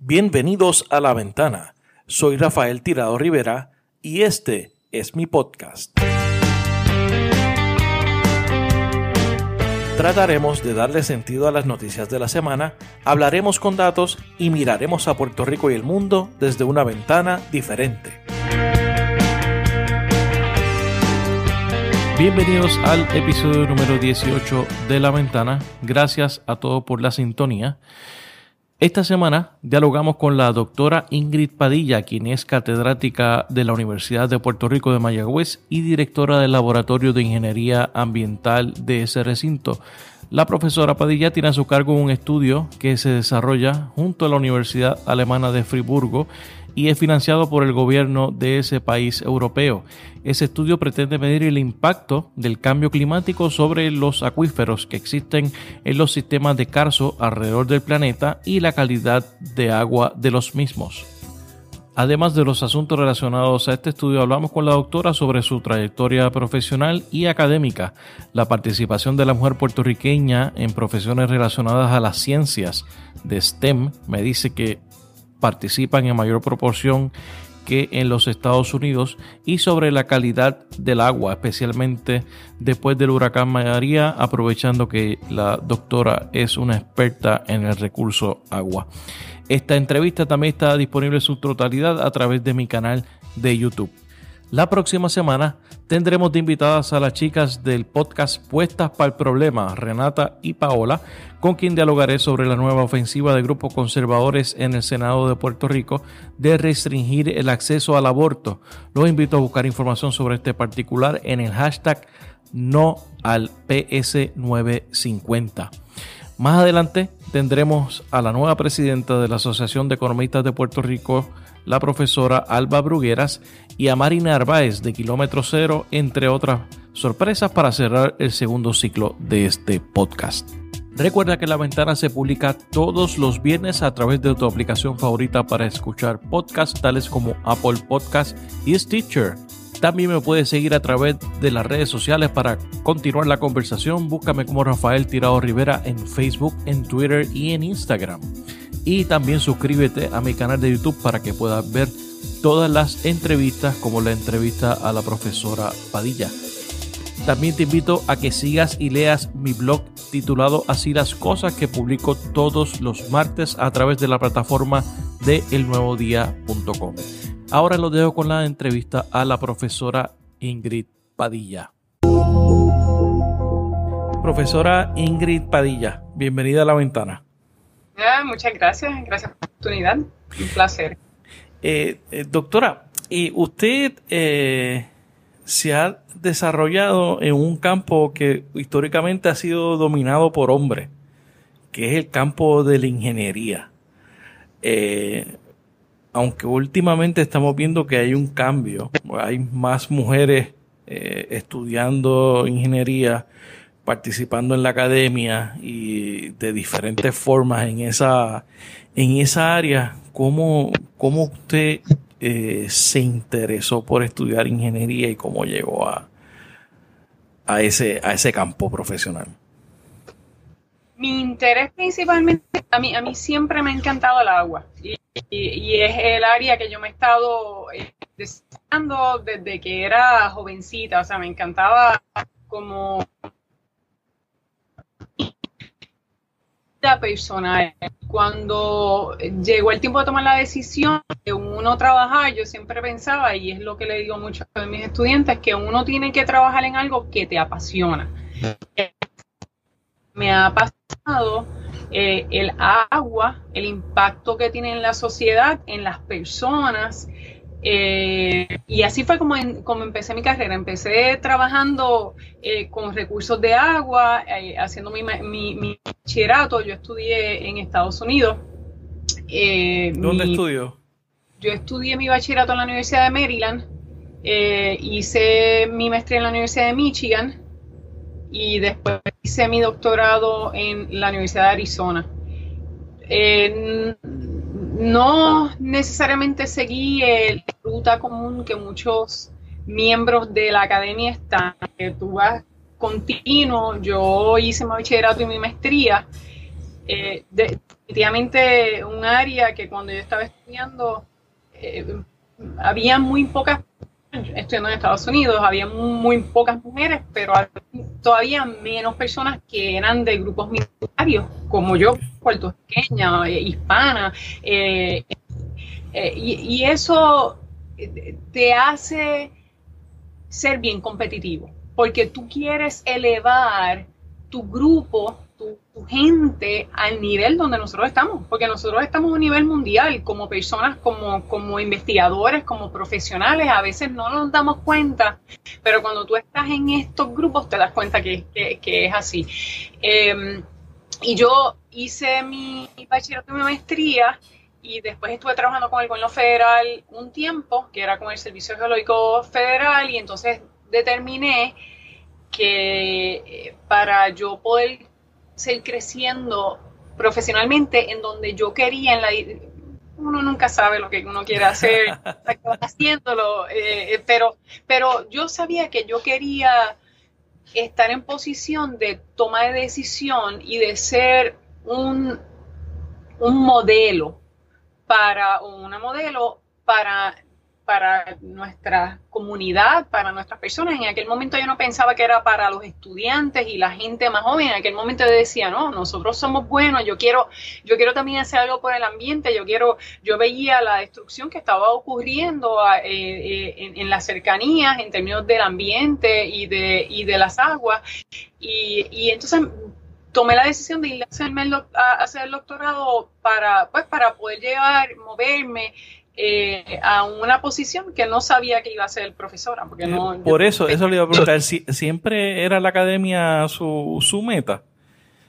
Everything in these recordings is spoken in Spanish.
Bienvenidos a La Ventana. Soy Rafael Tirado Rivera y este es mi podcast. Trataremos de darle sentido a las noticias de la semana, hablaremos con datos y miraremos a Puerto Rico y el mundo desde una ventana diferente. Bienvenidos al episodio número 18 de La Ventana. Gracias a todos por la sintonía. Esta semana dialogamos con la doctora Ingrid Padilla, quien es catedrática de la Universidad de Puerto Rico de Mayagüez y directora del Laboratorio de Ingeniería Ambiental de ese recinto. La profesora Padilla tiene a su cargo un estudio que se desarrolla junto a la Universidad Alemana de Friburgo y es financiado por el gobierno de ese país europeo. Ese estudio pretende medir el impacto del cambio climático sobre los acuíferos que existen en los sistemas de Carso alrededor del planeta y la calidad de agua de los mismos. Además de los asuntos relacionados a este estudio, hablamos con la doctora sobre su trayectoria profesional y académica, la participación de la mujer puertorriqueña en profesiones relacionadas a las ciencias de STEM. Me dice que participan en mayor proporción que en los Estados Unidos y sobre la calidad del agua, especialmente después del huracán María, aprovechando que la doctora es una experta en el recurso agua. Esta entrevista también está disponible en su totalidad a través de mi canal de YouTube. La próxima semana tendremos de invitadas a las chicas del podcast Puestas para el Problema, Renata y Paola, con quien dialogaré sobre la nueva ofensiva de grupos conservadores en el Senado de Puerto Rico de restringir el acceso al aborto. Los invito a buscar información sobre este particular en el hashtag no al PS950. Más adelante tendremos a la nueva presidenta de la Asociación de Economistas de Puerto Rico, la profesora Alba Brugueras, y a Marina Arbaez de Kilómetro Cero, entre otras sorpresas para cerrar el segundo ciclo de este podcast. Recuerda que La Ventana se publica todos los viernes a través de tu aplicación favorita para escuchar podcasts tales como Apple Podcast y Stitcher. También me puedes seguir a través de las redes sociales para continuar la conversación. Búscame como Rafael Tirado Rivera en Facebook, en Twitter y en Instagram. Y también suscríbete a mi canal de YouTube para que puedas ver todas las entrevistas como la entrevista a la profesora Padilla. También te invito a que sigas y leas mi blog titulado Así las cosas que publico todos los martes a través de la plataforma de elnuevodía.com. Ahora lo dejo con la entrevista a la profesora Ingrid Padilla. Profesora Ingrid Padilla, bienvenida a la ventana. Muchas gracias, gracias por la oportunidad, un placer. Eh, eh, doctora, y usted eh, se ha desarrollado en un campo que históricamente ha sido dominado por hombres, que es el campo de la ingeniería. Eh, aunque últimamente estamos viendo que hay un cambio, hay más mujeres eh, estudiando ingeniería, participando en la academia y de diferentes formas en esa, en esa área, ¿cómo, cómo usted eh, se interesó por estudiar ingeniería y cómo llegó a, a, ese, a ese campo profesional? Mi interés principalmente, a mí, a mí siempre me ha encantado el agua y, es el área que yo me he estado eh, deseando desde que era jovencita, o sea, me encantaba como personal. Cuando llegó el tiempo de tomar la decisión de uno trabajar, yo siempre pensaba, y es lo que le digo a muchos de mis estudiantes, que uno tiene que trabajar en algo que te apasiona. Me ha apasionado eh, el agua, el impacto que tiene en la sociedad, en las personas, eh, y así fue como, como, empecé mi carrera. Empecé trabajando eh, con recursos de agua, eh, haciendo mi, mi, bachillerato. Yo estudié en Estados Unidos. ¿Dónde estudió? Yo estudié mi bachillerato en la Universidad de Maryland. hice mi maestría en la Universidad de Michigan y después hice mi doctorado en la Universidad de Arizona no necesariamente seguí el ruta común que muchos miembros de la academia están, que tú vas continuo, yo hice mi bachillerato y mi maestría. Eh, definitivamente un área que cuando yo estaba estudiando había muy pocas estudiando en Estados Unidos, había muy pocas mujeres, pero todavía menos personas que eran de grupos minoritarios, como yo, puertorriqueña, eh, hispana, eh, eh, y, eso te hace ser bien competitivo, porque tú quieres elevar tu grupo tu, gente al nivel donde nosotros estamos, porque nosotros estamos a un nivel mundial como personas, como, como investigadores, como profesionales, a veces no nos damos cuenta, pero cuando tú estás en estos grupos te das cuenta que, es así. Em, y yo hice mi, bachillerato y mi maestría y después estuve trabajando con el gobierno federal un tiempo, que era con el Servicio Geológico Federal, y entonces determiné que eh, para yo poder seguir creciendo profesionalmente en donde yo quería en la uno nunca sabe lo que uno quiere hacer haciéndolo eh, eh, pero pero yo sabía que yo quería estar en posición de toma de decisión y de ser un un modelo para una modelo para para nuestra comunidad, para nuestras personas. En aquel momento yo no pensaba que era para los estudiantes y la gente más joven. En aquel momento yo decía, no, nosotros somos buenos, yo quiero, yo quiero también hacer algo por el ambiente, yo quiero, yo veía la destrucción que estaba ocurriendo eh, eh, en, las cercanías en términos del ambiente y de, y de las aguas. Y, y entonces tomé la decisión de ir a, hacerme a hacer el doctorado para, pues, para poder llevar, moverme eh, a una posición que no sabía que iba a ser profesora. Porque no, eh, Por eso, eso le iba a preguntar, ¿siempre era la academia su, su meta?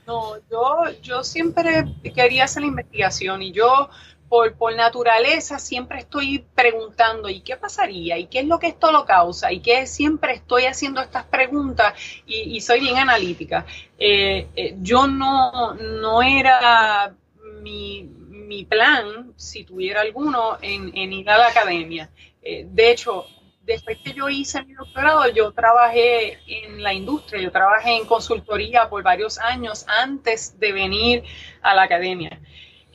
No, yo, yo siempre quería hacer la investigación y yo por, por, naturaleza siempre estoy preguntando, ¿y qué pasaría? ¿Y qué es lo que esto lo causa? ¿Y qué siempre estoy haciendo estas preguntas? Y, soy bien analítica. Eh, yo no, no era mi, mi plan, si tuviera alguno, en, ir a la academia. Eh, de hecho, después que yo hice mi doctorado, yo trabajé en la industria, yo trabajé en consultoría por varios años antes de venir a la academia.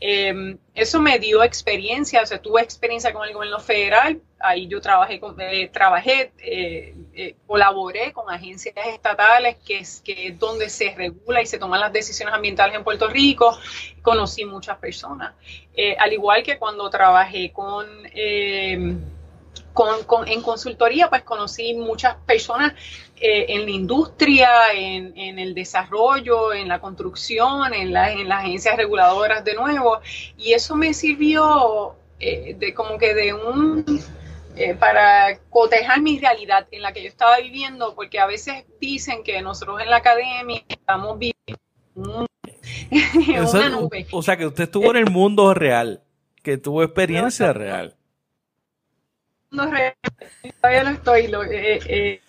Em, eso me dio experiencia, o sea, tuve experiencia con el gobierno federal, ahí yo trabajé, eh, trabajé eh, eh, colaboré con agencias estatales, que es, que donde se regula y se toman las decisiones ambientales en Puerto Rico, conocí muchas personas, al igual que cuando trabajé con em, con, en consultoría, pues conocí muchas personas eh, en la industria, en, el desarrollo, en la construcción, en, la, en las agencias reguladoras de nuevo, y eso me sirvió eh, de como que de un... Eh, para cotejar mi realidad en la que yo estaba viviendo, porque a veces dicen que nosotros en la academia estamos viviendo una nube. O sea, que usted estuvo en el mundo real, que tuvo experiencia real no, todavía no estoy. Eh, eh,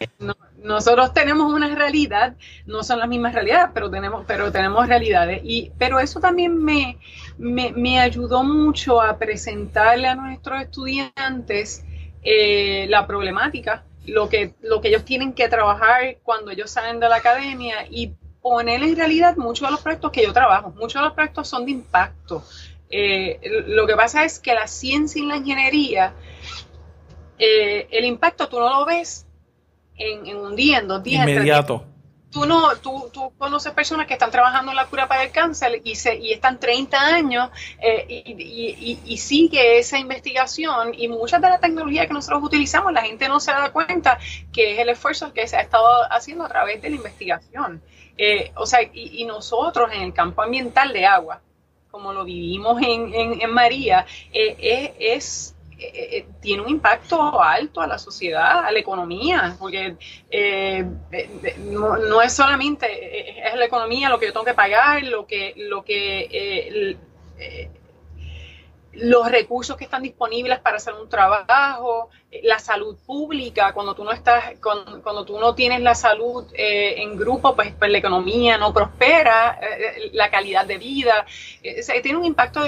nosotros tenemos una realidad, no son las mismas realidades, pero tenemos, pero tenemos realidades. Y, pero eso también me, me, ayudó mucho a presentarle a nuestros estudiantes eh, la problemática, lo que, lo que ellos tienen que trabajar cuando ellos salen de la academia y poner en realidad muchos de los proyectos que yo trabajo. Muchos de los proyectos son de impacto. lo que pasa es que la ciencia y la ingeniería eh, el impacto tú no lo ves en, un día, en dos días. Inmediato. Tú no, tú, tú, conoces personas que están trabajando en la cura para el cáncer y, se, y están 30 años eh, y, y, sigue esa investigación y muchas de la tecnología que nosotros utilizamos, la gente no se da cuenta que es el esfuerzo que se ha estado haciendo a través de la investigación. Eh, o sea, y, nosotros en el campo ambiental de agua, como lo vivimos en, en, María, es eh, eh, tiene un impacto alto a la sociedad, a la economía, porque eh, no, es solamente es la economía lo que yo tengo que pagar, lo que lo que los recursos que están disponibles para hacer un trabajo, la salud pública, cuando tú no estás, cuando, tú no tienes la salud en grupo, pues, pues, la economía no prospera, la calidad de vida, tiene un impacto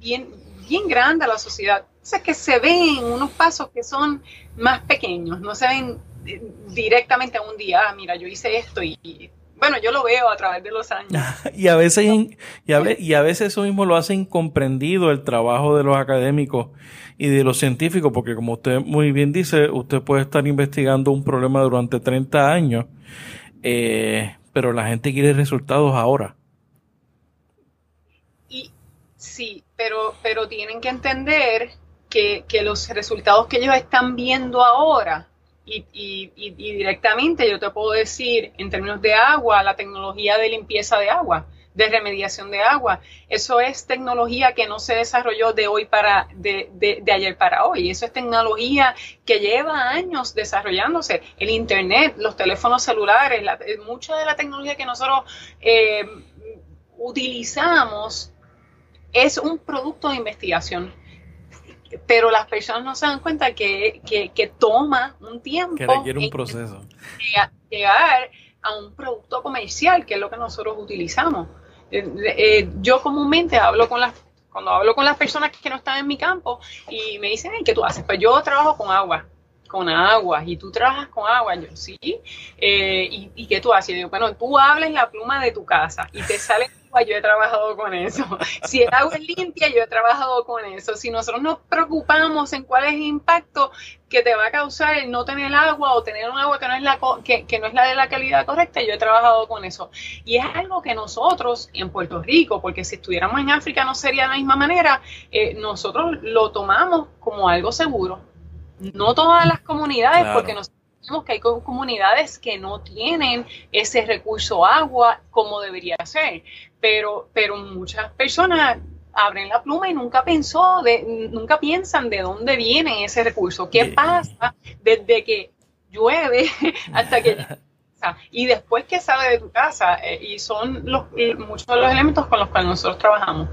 bien grande a la sociedad es que se ven unos pasos que son más pequeños, no se ven eh, directamente a un día, ah, mira, yo hice esto y, Bueno, yo lo veo a través de los años. y, a veces, y, a, y a veces eso mismo lo hace incomprendido el trabajo de los académicos y de los científicos, porque como usted muy bien dice, usted puede estar investigando un problema durante 30 años, eh, pero la gente quiere resultados ahora. Y sí, pero, pero tienen que entender que, los resultados que ellos están viendo ahora y, directamente yo te puedo decir, en términos de agua, la tecnología de limpieza de agua, de remediación de agua, eso es tecnología que no se desarrolló de hoy para, de, de, ayer para hoy. Eso es tecnología que lleva años desarrollándose. El Internet, los teléfonos celulares, eh, mucha de la tecnología que nosotros eh, utilizamos es un producto de investigación pero las personas no se dan cuenta que, toma un tiempo. Que requiere un proceso. Llegar a un producto comercial, que es lo que nosotros utilizamos. Eh, eh, yo comúnmente hablo con las, cuando hablo con las personas que no están en mi campo y me dicen, ¿qué tú haces? Pues yo trabajo con agua con agua y tú trabajas con agua, yo sí, eh, ¿y, ¿y, qué tú haces? Yo digo, bueno, tú hables la pluma de tu casa y te sale yo he trabajado con eso. Si el agua es limpia, yo he trabajado con eso. Si nosotros nos preocupamos en cuál es el impacto que te va a causar el no tener agua o tener un agua que no es la, que, no es la de la calidad correcta, yo he trabajado con eso. Y es algo que nosotros en Puerto Rico, porque si estuviéramos en África no sería de la misma manera, eh, nosotros lo tomamos como algo seguro. No todas las comunidades, porque nosotros que hay comunidades que no tienen ese recurso agua como debería ser, pero, pero muchas personas abren la pluma y nunca pensó de, nunca piensan de dónde viene ese recurso, qué pasa desde que llueve hasta que y después que sale de tu casa eh, y son los, muchos de los elementos con los cuales nosotros trabajamos.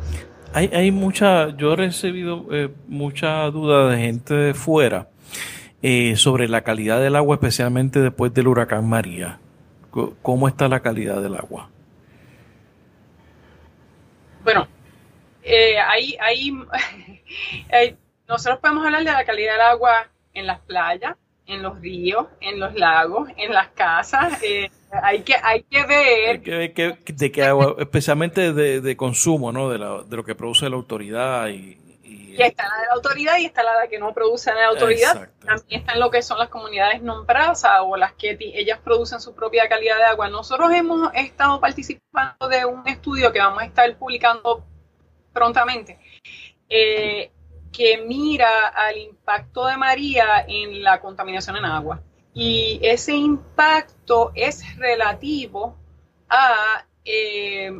Hay, hay mucha, yo he recibido eh, mucha duda de gente de fuera eh, sobre la calidad del agua, especialmente después del huracán María. ¿Cómo está la calidad del agua? Bueno, eh, ahí, ahí, nosotros podemos hablar de la calidad del agua en las playas, en los ríos, en los lagos, en las casas. Eh, hay que hay que ver, de qué agua, especialmente de, de consumo, ¿no? De, de, lo que produce la autoridad y, y está la de la autoridad y está la de que no produce la autoridad. También están lo que son las comunidades non prasa o las que ellas producen su propia calidad de agua. Nosotros hemos estado participando de un estudio que vamos a estar publicando prontamente. Eh, que mira al impacto de María en la contaminación en agua. Y ese impacto es relativo a eh,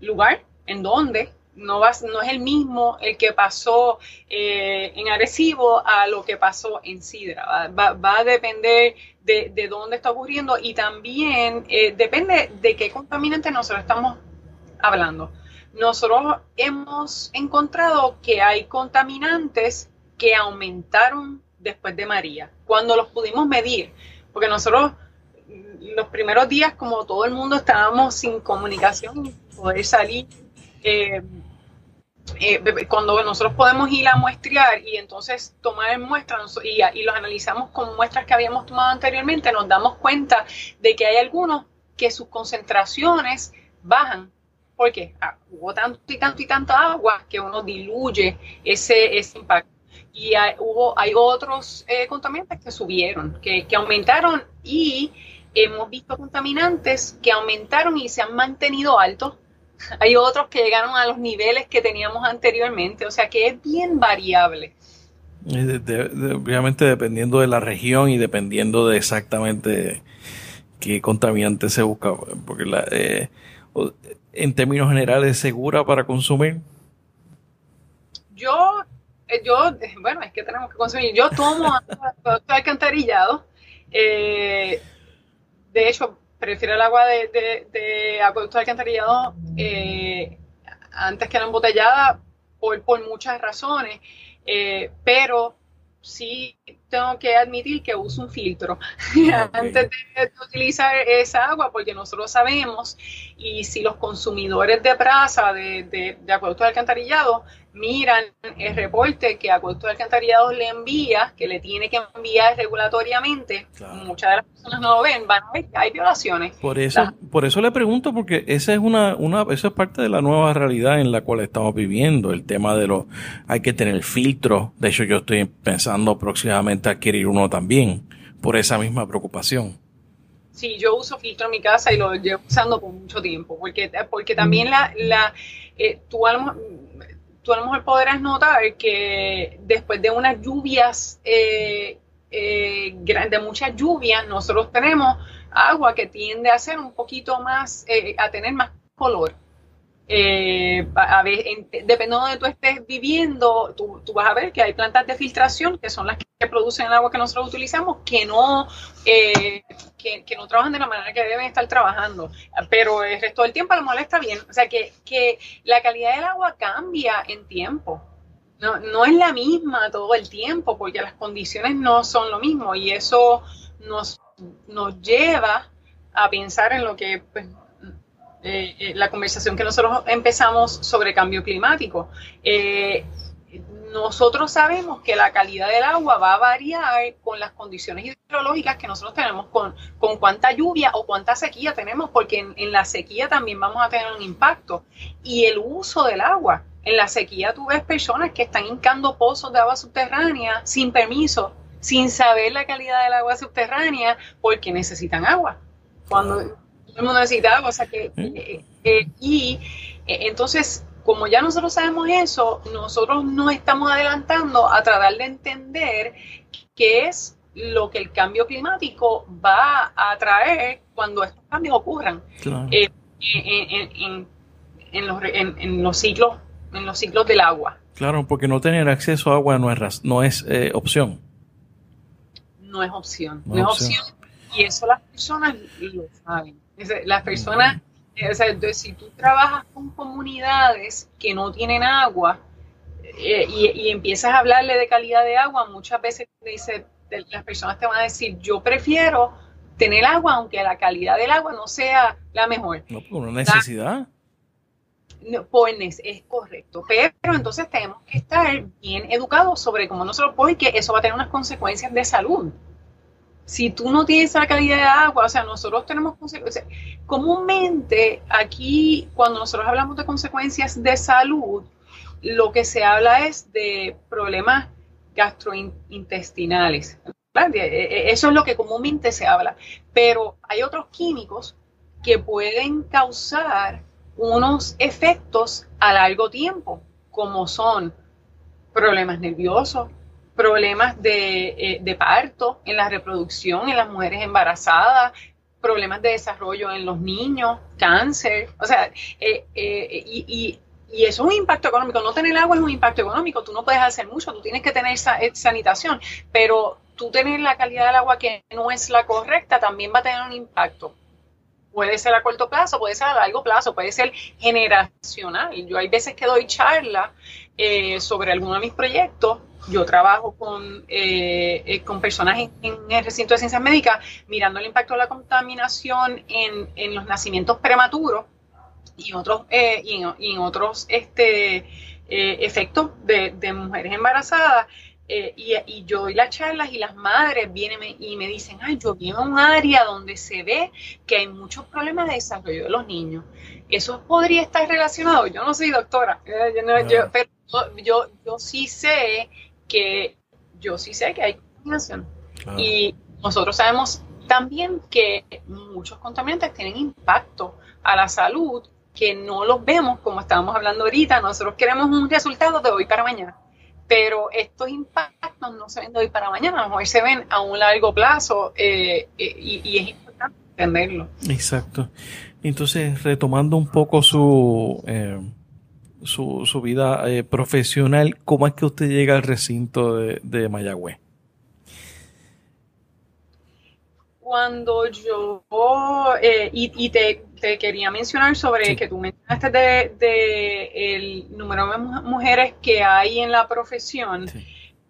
lugar en donde no, va, es el mismo el que pasó eh, en Arecibo a lo que pasó en Sidra. Va, a depender de, dónde está ocurriendo y también eh, depende de qué contaminante nosotros estamos hablando. Nosotros hemos encontrado que hay contaminantes que aumentaron después de María, cuando los pudimos medir, porque nosotros los primeros días, como todo el mundo, estábamos sin comunicación, poder salir. Eh, eh, cuando nosotros podemos ir a muestrear y entonces tomar muestras y, y, los analizamos con muestras que habíamos tomado anteriormente, nos damos cuenta de que hay algunos que sus concentraciones bajan. porque ah, hubo tanto y tanto y tanta agua que uno diluye ese, ese impacto. Y hay, hubo, hay otros eh, contaminantes que subieron, que, que aumentaron y hemos visto contaminantes que aumentaron y se han mantenido altos hay otros que llegaron a los niveles que teníamos anteriormente, o sea que es bien variable. obviamente dependiendo de la región y dependiendo de exactamente qué contaminante se busca, porque la, eh, en términos generales es segura para consumir. Yo, eh, yo, bueno, es que tenemos que consumir. Yo tomo alcantarillado. Eh, de hecho, prefiero el agua de, de, de acueducto alcantarillado eh, antes que la embotellada por, por muchas razones, eh, pero sí tengo que admitir que uso un filtro ah, antes de, utilizar esa agua porque nosotros sabemos y si los consumidores de brasa de, de, de acueducto alcantarillado miran el reporte que Acueducto de Alcantarillado le envía, que le tiene que enviar regulatoriamente, muchas de las personas no lo ven, van a ver que hay violaciones. Por eso, por eso le pregunto, porque esa es una, una, esa es parte de la nueva realidad en la cual estamos viviendo, el tema de los, hay que tener filtro, de hecho yo estoy pensando próximamente adquirir uno también, por esa misma preocupación. Sí, yo uso filtro en mi casa y lo llevo usando por mucho tiempo, porque, porque también la, la eh, tú a lo, tú a lo mejor podrás notar que después de unas lluvias, eh, eh, de muchas lluvias, nosotros tenemos agua que tiende a ser un poquito más, eh, a tener más color. Eh, dependiendo de donde tú estés viviendo, tú, vas a ver que hay plantas de filtración que son las que producen el agua que nosotros utilizamos, que no, eh, que, no trabajan de la manera que deben estar trabajando, pero el resto del tiempo a lo mejor está bien. O sea, que, que la calidad del agua cambia en tiempo. No, no es la misma todo el tiempo porque las condiciones no son lo mismo y eso nos, nos lleva a pensar en lo que pues, eh, eh, la conversación que nosotros empezamos sobre cambio climático. Eh, nosotros sabemos que la calidad del agua va a variar con las condiciones hidrológicas que nosotros tenemos, con, con cuánta lluvia o cuánta sequía tenemos, porque en, en, la sequía también vamos a tener un impacto. Y el uso del agua. En la sequía tú ves personas que están hincando pozos de agua subterránea sin permiso, sin saber la calidad del agua subterránea, porque necesitan agua. Cuando el mundo o sea que, eh, eh, y eh, entonces, como ya nosotros sabemos eso, nosotros nos estamos adelantando a tratar de entender qué es lo que el cambio climático va a traer cuando estos cambios ocurran en, los, en, los, ciclos en los ciclos del agua. Claro, porque no tener acceso a agua no es, no es opción. No es opción, no, es opción. Y eso las personas lo saben. Las personas, o sea, entonces, si tú trabajas con comunidades que no tienen agua eh, y, empiezas a hablarle de calidad de agua, muchas veces dice, las personas te van a decir, yo prefiero tener agua aunque la calidad del agua no sea la mejor. No, por una necesidad. No, pues es correcto, pero entonces tenemos que estar bien educados sobre cómo nosotros, porque eso va a tener unas consecuencias de salud si tú no tienes esa calidad de agua, o sea, nosotros tenemos consecuencias. Comúnmente aquí, cuando nosotros hablamos de consecuencias de salud, lo que se habla es de problemas gastrointestinales. E, e, eso es lo que comúnmente se habla. Pero hay otros químicos que pueden causar unos efectos a largo tiempo, como son problemas nerviosos, problemas eh, de, parto en la reproducción en las mujeres embarazadas, problemas de desarrollo en los niños, cáncer, o sea, eh, eh, y, y, eso es un impacto económico. No tener agua es un impacto económico, tú no puedes hacer mucho, tú tienes que tener sanitación, pero tú tener la calidad del agua que no es la correcta también va a tener un impacto. Puede ser a corto plazo, puede ser a largo plazo, puede ser generacional. Yo hay veces que doy charla sobre alguno de mis proyectos yo trabajo con, eh, eh, con personas en, el recinto de ciencias médicas mirando el impacto de la contaminación en, los nacimientos prematuros y otros, eh, y, en, otros este, efectos de, mujeres embarazadas. y, yo doy las charlas y las madres vienen y me dicen, ay, yo vivo en un área donde se ve que hay muchos problemas de desarrollo de los niños. ¿Eso podría estar relacionado? Yo no soy doctora, pero yo, yo sí sé que yo sí sé que hay contaminación. Y nosotros sabemos también que muchos contaminantes tienen impacto a la salud que no los vemos, como estábamos hablando ahorita, nosotros queremos un resultado de hoy para mañana, pero estos impactos no se ven de hoy para mañana, a lo mejor se ven a un largo plazo eh, eh, y, es importante entenderlo. Exacto. Entonces, retomando un poco su... Eh, su, su vida eh, profesional, ¿cómo es que usted llega al recinto de, de Mayagüez? Cuando yo, eh, y, te, quería mencionar sobre que tú mencionaste de, de, el número de mujeres que hay en la profesión.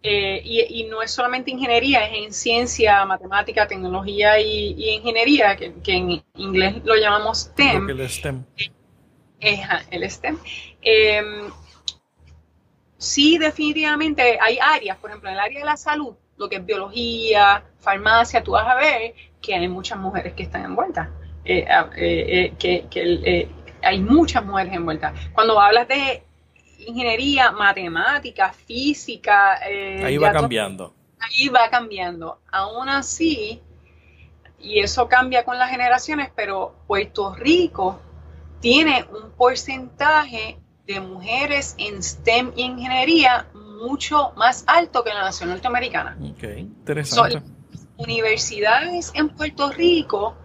Eh, y, no es solamente ingeniería, es en ciencia, matemática, tecnología y, ingeniería, que, en inglés lo llamamos STEM. El STEM el STEM. Em, sí definitivamente hay áreas, por ejemplo, en el área de la salud, lo que es biología, farmacia, tú vas a ver que hay muchas mujeres que están envueltas, eh, eh, eh, que, hay muchas mujeres envueltas. Cuando hablas de ingeniería, matemática, física... ahí va cambiando. Ahí va cambiando. Aún así, y eso cambia con las generaciones, pero Puerto Rico tiene un porcentaje de mujeres en STEM y ingeniería mucho más alto que la nación norteamericana. Ok, interesante. universidades en Puerto Rico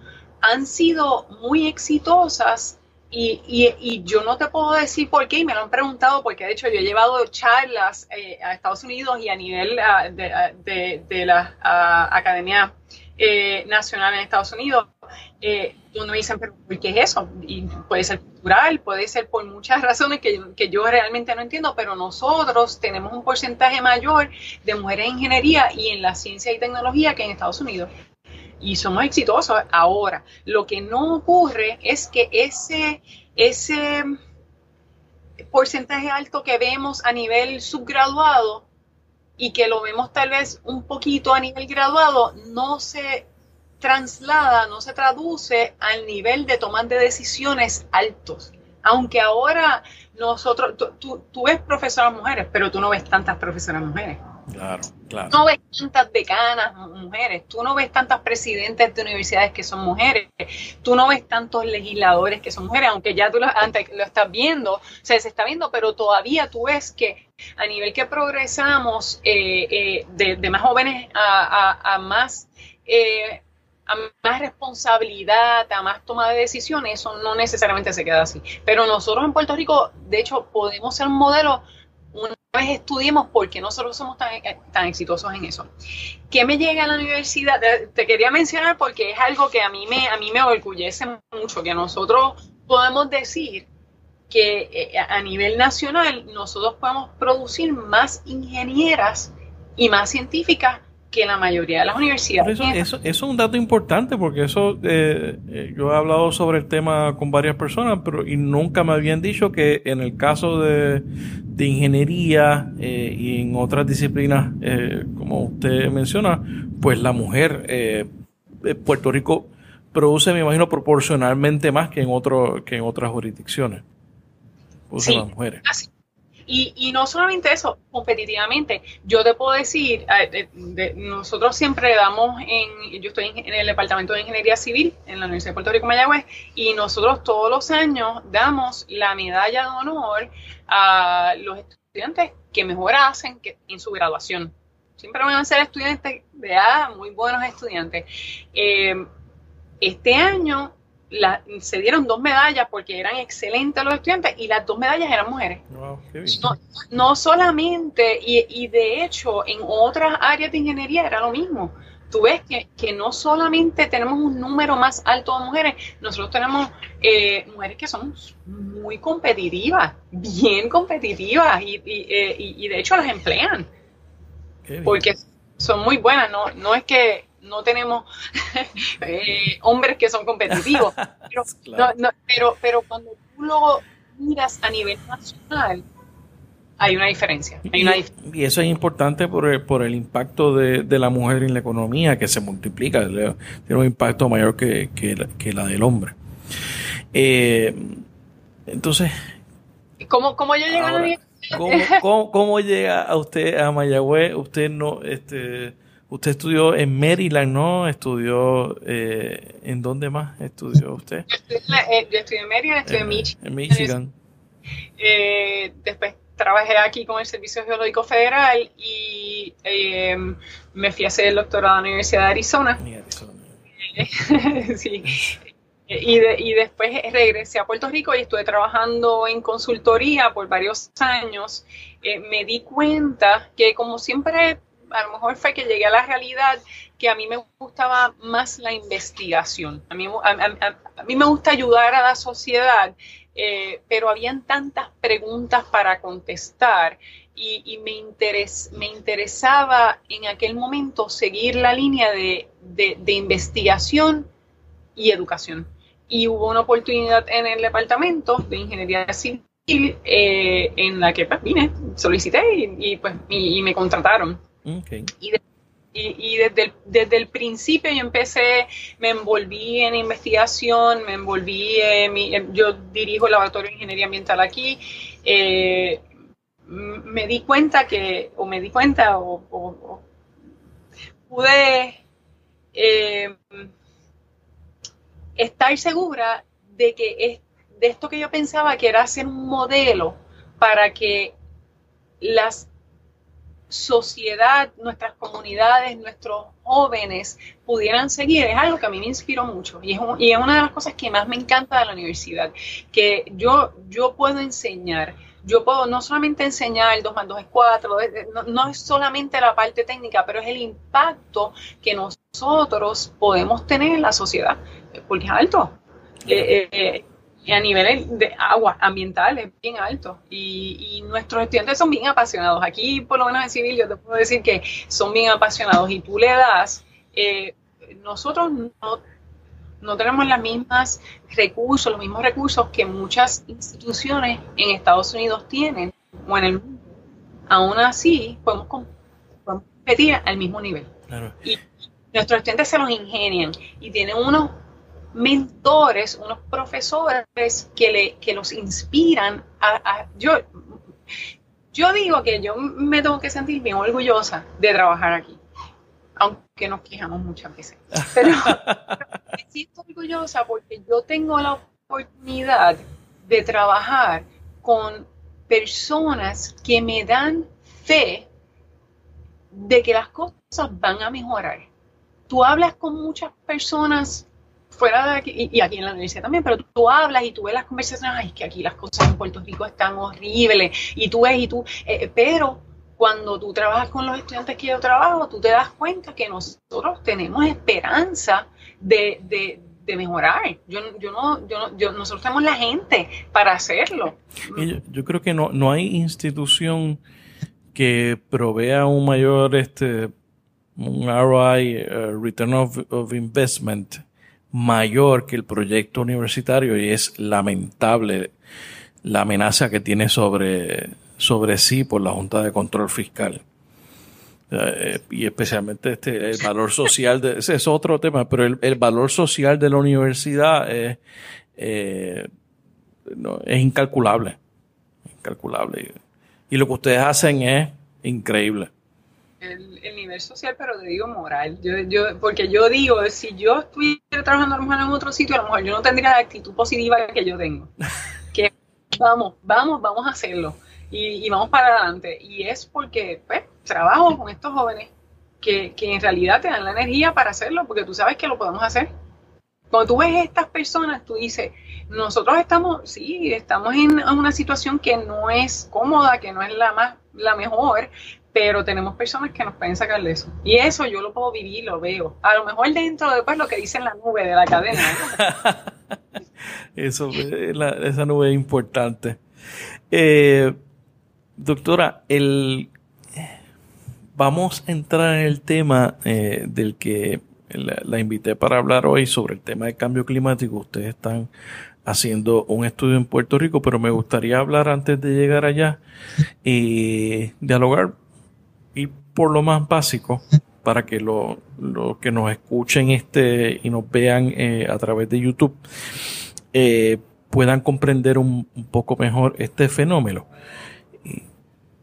han sido muy exitosas y, yo no te puedo decir por qué, y me lo han preguntado, porque de hecho yo he llevado charlas eh, a Estados Unidos y a nivel ah, de, de, la ah, Academia eh, Nacional en Estados Unidos, eh, me dicen, pero ¿por qué es eso? Y puede ser cultural, puede ser por muchas razones que, que, yo realmente no entiendo, pero nosotros tenemos un porcentaje mayor de mujeres en ingeniería y en la ciencia y tecnología que en Estados Unidos. Y somos exitosos ahora. Lo que no ocurre es que ese, ese porcentaje alto que vemos a nivel subgraduado y que lo vemos tal vez un poquito a nivel graduado, no se traslada, no se traduce al nivel de tomar de decisiones altos. Aunque ahora nosotros, tú, tú, ves profesoras mujeres, pero tú no ves tantas profesoras mujeres. Claro, claro. No ves tantas decanas mujeres, tú no ves tantas presidentes de universidades que son mujeres, tú no ves tantos legisladores que son mujeres, aunque ya tú lo, antes lo estás viendo, o sea, se está viendo, pero todavía tú ves que a nivel que progresamos eh, eh, de, más jóvenes a, más... Eh, a más responsabilidad, a más toma de decisiones, eso no necesariamente se queda así. Pero nosotros en Puerto Rico, de hecho, podemos ser un modelo una vez estudiemos por qué nosotros somos tan, tan, exitosos en eso. ¿Qué me llega a la universidad? Te quería mencionar porque es algo que a mí me, a mí me orgullece mucho, que nosotros podemos decir que eh, a nivel nacional nosotros podemos producir más ingenieras y más científicas que la mayoría de las universidades. Eso, es un dato importante porque eso, eh, eh, yo he hablado sobre el tema con varias personas, pero y nunca me habían dicho que en el caso de, ingeniería eh, y en otras disciplinas, como usted menciona, pues la mujer, Puerto Rico produce, me imagino, proporcionalmente más que en, otro, que en otras jurisdicciones. Produce las mujeres. Y, no solamente eso, competitivamente, yo te puedo decir, eh, nosotros siempre damos en, yo estoy en, el Departamento de Ingeniería Civil en la Universidad de Puerto Rico Mayagüez, y nosotros todos los años damos la medalla de honor a los estudiantes que mejor hacen que, en su graduación. Siempre van a ser estudiantes de muy buenos estudiantes. Eh, este año se dieron dos medallas porque eran excelentes los estudiantes y las dos medallas eran mujeres. no, solamente, y, de hecho en otras áreas de ingeniería era lo mismo. Tú ves que, no solamente tenemos un número más alto de mujeres, nosotros tenemos eh, mujeres que son muy competitivas, bien competitivas y, y, eh, de hecho las emplean. Porque son muy buenas, no, no es que no tenemos eh, hombres que son competitivos. Pero, pero, cuando tú lo miras a nivel nacional, hay una diferencia. y, eso es importante por el, por el impacto de, la mujer en la economía, que se multiplica, tiene un impacto mayor que, la, del hombre. Eh, entonces... ¿Cómo, cómo yo a ¿cómo, cómo, llega a usted a Mayagüez? Usted no... este Usted estudió en Maryland, ¿no? Estudió, eh, ¿en dónde más estudió usted? Yo estudié, en, Maryland, estudié en, Michigan. En Michigan. Eh, después trabajé aquí con el Servicio Geológico Federal y eh, me fui a hacer el doctorado en la Universidad de Arizona. sí. Y, y, después regresé a Puerto Rico y estuve trabajando en consultoría por varios años. me di cuenta que como siempre a lo mejor fue que llegué a la realidad que a mí me gustaba más la investigación. A mí, a, mí me gusta ayudar a la sociedad, eh, pero habían tantas preguntas para contestar y, me, me interesaba en aquel momento seguir la línea de, de investigación y educación. Y hubo una oportunidad en el departamento de ingeniería civil eh, en la que pues, vine, solicité y, pues, y, me contrataron. Y, y, desde, el, desde el principio yo empecé, me envolví en investigación, me envolví en yo dirijo el laboratorio de ingeniería ambiental aquí, eh, me di cuenta que, o me di cuenta, o, pude eh, estar segura de que es, de esto que yo pensaba que era hacer un modelo para que las sociedad, nuestras comunidades, nuestros jóvenes pudieran seguir, es algo que a mí me inspiró mucho y es, y es una de las cosas que más me encanta de la universidad, que yo, yo puedo enseñar. Yo puedo no solamente enseñar el 2 más 2 es 4, no, es solamente la parte técnica, pero es el impacto que nosotros podemos tener en la sociedad, porque es alto. Eh, eh, a nivel de agua ambiental es bien alto y, nuestros estudiantes son bien apasionados. Aquí, por lo menos en civil, yo te puedo decir que son bien apasionados y tú le das, eh, nosotros no, no tenemos los mismos recursos, los mismos recursos que muchas instituciones en Estados Unidos tienen o en el mundo. Aún así, podemos, competir al mismo nivel. Y nuestros estudiantes se los ingenian y tienen unos mentores, unos profesores que, le, que los inspiran a, yo, yo digo que yo me tengo que sentir bien orgullosa de trabajar aquí, aunque nos quejamos muchas veces. Pero me siento orgullosa porque yo tengo la oportunidad de trabajar con personas que me dan fe de que las cosas van a mejorar. Tú hablas con muchas personas fuera de aquí, y, aquí en la universidad también, pero tú, hablas y tú ves las conversaciones, ay, que aquí las cosas en Puerto Rico están horribles, y tú ves y tú, eh, pero cuando tú trabajas con los estudiantes que yo trabajo, tú te das cuenta que nosotros tenemos esperanza de, mejorar. Yo, yo no, yo, nosotros tenemos la gente para hacerlo. yo, creo que no, no hay institución que provea un mayor este un ROI, eh, Return of Investment, mayor que el proyecto universitario y es lamentable la amenaza que tiene sobre, sobre sí por la Junta de Control Fiscal. Eh, y especialmente este, el valor social, de, ese es otro tema, pero el, valor social de la universidad es, eh, es incalculable. Incalculable. Y lo que ustedes hacen es increíble el, nivel social, pero te digo moral. Yo, yo, porque yo digo, si yo estuviera trabajando a lo mejor en otro sitio, a lo mejor yo no tendría la actitud positiva que yo tengo. que vamos, vamos, vamos a hacerlo. Y, vamos para adelante. Y es porque, pues, trabajo con estos jóvenes que, que en realidad te dan la energía para hacerlo, porque tú sabes que lo podemos hacer. Cuando tú ves estas personas, tú dices, nosotros estamos, sí, estamos en una situación que no es cómoda, que no es la más, la mejor, pero tenemos personas que nos pueden sacar de eso. Y eso yo lo puedo vivir, lo veo. A lo mejor dentro de después lo que dice en la nube de la cadena. eso, esa nube es importante. Eh, doctora, el, vamos a entrar en el tema eh, del que la, invité para hablar hoy sobre el tema del cambio climático. Ustedes están haciendo un estudio en Puerto Rico, pero me gustaría hablar antes de llegar allá y dialogar y por lo más básico, para que lo, que nos escuchen este y nos vean eh, a través de YouTube eh, puedan comprender un, poco mejor este fenómeno.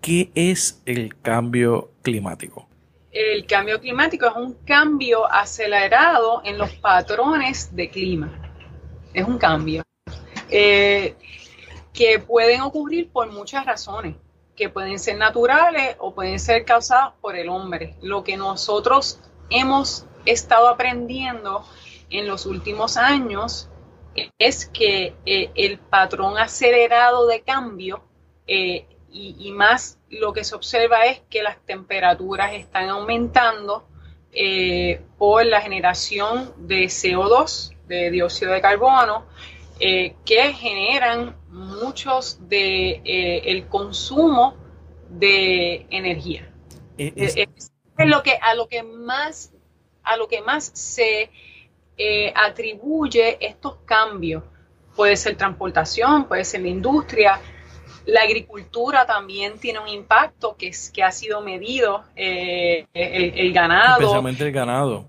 ¿Qué es el cambio climático? El cambio climático es un cambio acelerado en los patrones de clima. Es un cambio eh, que pueden ocurrir por muchas razones que pueden ser naturales o pueden ser causadas por el hombre. Lo que nosotros hemos estado aprendiendo en los últimos años es que eh, el patrón acelerado de cambio eh, y, más lo que se observa es que las temperaturas están aumentando por la generación de CO2, de dióxido de carbono, que generan muchos de eh, el consumo de energía. Eh, es, lo que a lo que más a lo que más se eh, atribuye estos cambios. Puede ser transportación, puede ser la industria, La agricultura también tiene un impacto que, es, que ha sido medido, eh, el, ganado. Especialmente el ganado.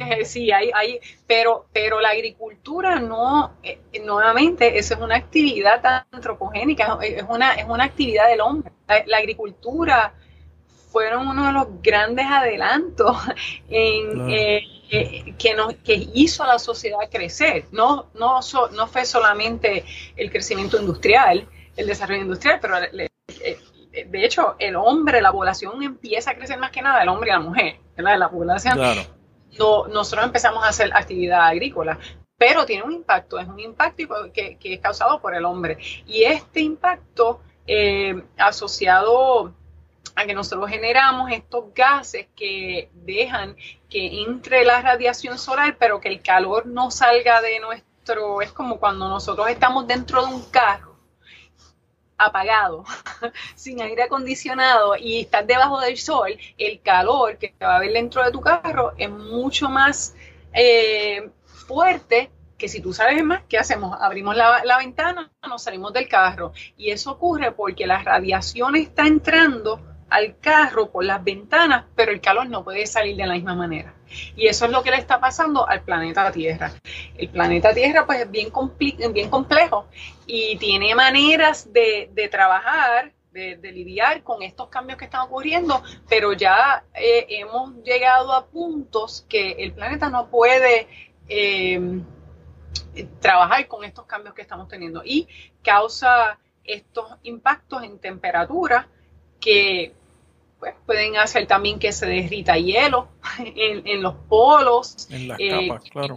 Eh, sí, hay, hay, pero, pero la agricultura no, eh, nuevamente, eso es una actividad antropogénica, es una, es una actividad del hombre. La, agricultura fueron uno de los grandes adelantos en, que, nos, que hizo a la sociedad crecer. No, no, no fue solamente el crecimiento industrial, el desarrollo industrial, pero eh, de hecho el hombre, la población empieza a crecer más que nada, el hombre y la mujer, La población. No, nosotros empezamos a hacer actividad agrícola, pero tiene un impacto, es un impacto que, es causado por el hombre. Y este impacto eh, asociado a que nosotros generamos estos gases que dejan que entre la radiación solar, pero que el calor no salga de nuestro, es como cuando nosotros estamos dentro de un carro apagado, sin aire acondicionado y estás debajo del sol, el calor que va a haber dentro de tu carro es mucho más eh, fuerte que si tú sales más, ¿qué hacemos? Abrimos la, la, ventana, nos salimos del carro. Y eso ocurre porque la radiación está entrando al carro por las ventanas, pero el calor no puede salir de la misma manera. Y eso es lo que le está pasando al planeta Tierra. El planeta Tierra pues es bien, complejo y tiene maneras de, trabajar, de, lidiar con estos cambios que están ocurriendo, pero ya eh, hemos llegado a puntos que el planeta no puede eh, trabajar con estos cambios que estamos teniendo y causa estos impactos en temperatura que pues, pueden hacer también que se derrita hielo en, los polos. En las eh, capas, claro.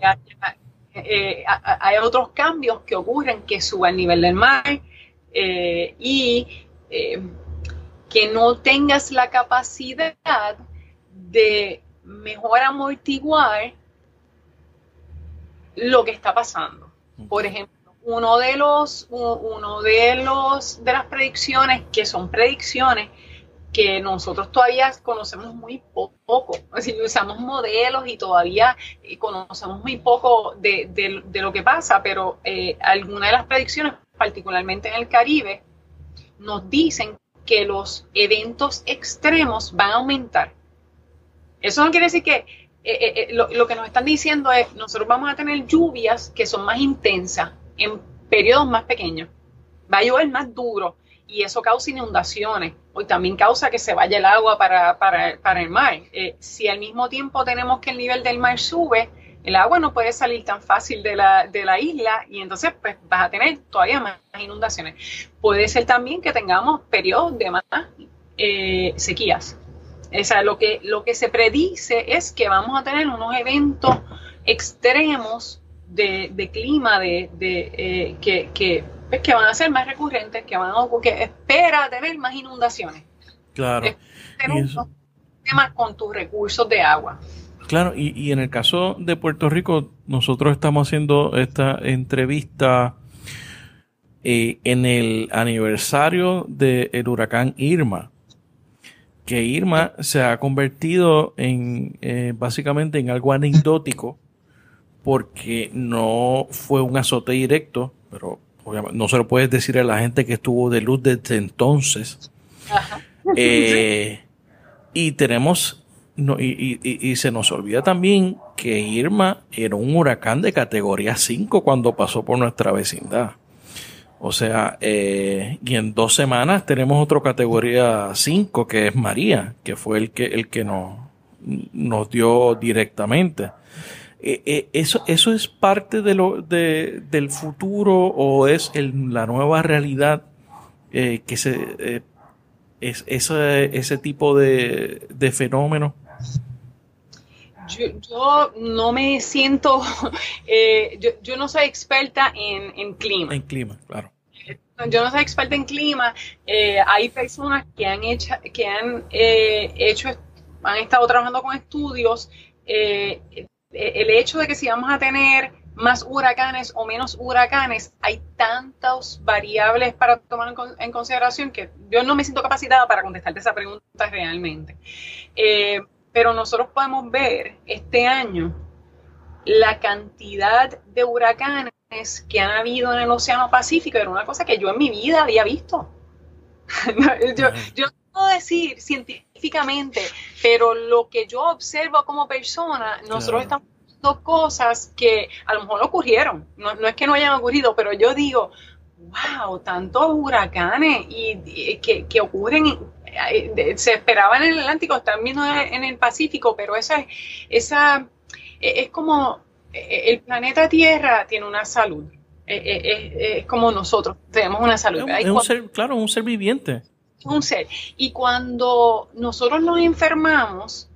Eh, hay otros cambios que ocurren que suba el nivel del mar eh, y que no tengas la capacidad de mejor amortiguar lo que está pasando. Por ejemplo, uno de los, uno de los de las predicciones que son predicciones que nosotros todavía conocemos muy poco. Usamos modelos y todavía eh, conocemos muy poco de, lo que pasa, pero eh, algunas de las predicciones, particularmente en el Caribe, nos dicen que los eventos extremos van a aumentar. Eso no quiere decir que eh, lo, lo, que nos están diciendo es, nosotros vamos a tener lluvias que son más intensas en periodos más pequeños. Va a llover más duro y eso causa inundaciones y también causa que se vaya el agua para, para, el mar. Eh, si al mismo tiempo tenemos que el nivel del mar sube, el agua no puede salir tan fácil de la, de la isla y entonces pues vas a tener todavía más inundaciones. Puede ser también que tengamos periodos de más eh, sequías. O sea, lo que, lo que se predice es que vamos a tener unos eventos extremos de, clima de, de eh, que van a ser más recurrentes, que van a que espera tener más inundaciones. Claro. temas con tus recursos de agua. Claro, y, en el caso de Puerto Rico, nosotros estamos haciendo esta entrevista eh, en el aniversario del huracán Irma, que Irma se ha convertido en eh, básicamente en algo anecdótico porque no fue un azote directo, pero no se lo puedes decir a la gente que estuvo de luz desde entonces. Eh, y tenemos, y, se nos olvida también que Irma era un huracán de categoría 5 cuando pasó por nuestra vecindad. O sea, eh, y en dos semanas tenemos otro categoría 5 que es María, que fue el que, el que nos, nos dio directamente. Eh, eh, eso, ¿Eso es parte de lo, de, del futuro o es la nueva realidad eh, que se, es ese, ese tipo de, de fenómeno? Yo, no me siento, yo, yo, no soy experta en, en, clima. En clima, claro. Yo no soy experta en clima. hay personas que han hecho, que han hecho, han estado trabajando con estudios el hecho de que si vamos a tener más huracanes o menos huracanes, hay tantas variables para tomar en, consideración que yo no me siento capacitada para contestarte esa pregunta realmente. Eh, pero nosotros podemos ver este año la cantidad de huracanes que han habido en el Océano Pacífico. Era una cosa que yo en mi vida había visto. yo, decir científicamente, pero lo que yo observo como persona, nosotros estamos viendo cosas que a lo mejor ocurrieron. No, no es que no hayan ocurrido, pero yo digo, wow, tantos huracanes y, que, que, ocurren, eh, se esperaban en el Atlántico, están viendo en el Pacífico, pero esa, esa es como eh, el planeta Tierra tiene una salud. Eh, es, como nosotros tenemos una salud. Es, un ser, claro, un ser viviente. Ser. Y cuando nosotros nos enfermamos,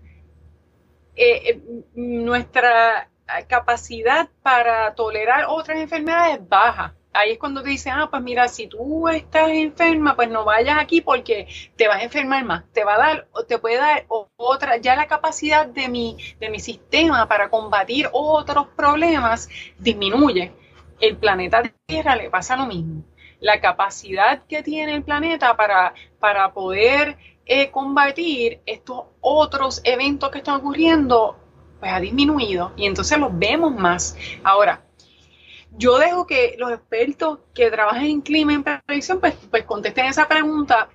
nuestra capacidad para tolerar otras enfermedades baja ahí es cuando te dicen, ah, pues mira, si tú estás enferma, pues no vayas aquí porque te vas a enfermar más. Te va a dar, te puede dar otra, ya la capacidad de mi, de mi sistema para combatir otros problemas disminuye. El planeta Tierra le pasa lo mismo. La capacidad que tiene el planeta para, para poder eh, combatir estos otros eventos que están ocurriendo, pues ha disminuido y entonces los vemos más. Ahora, yo dejo que los expertos que trabajan en clima y en predicción pues, pues contesten esa pregunta.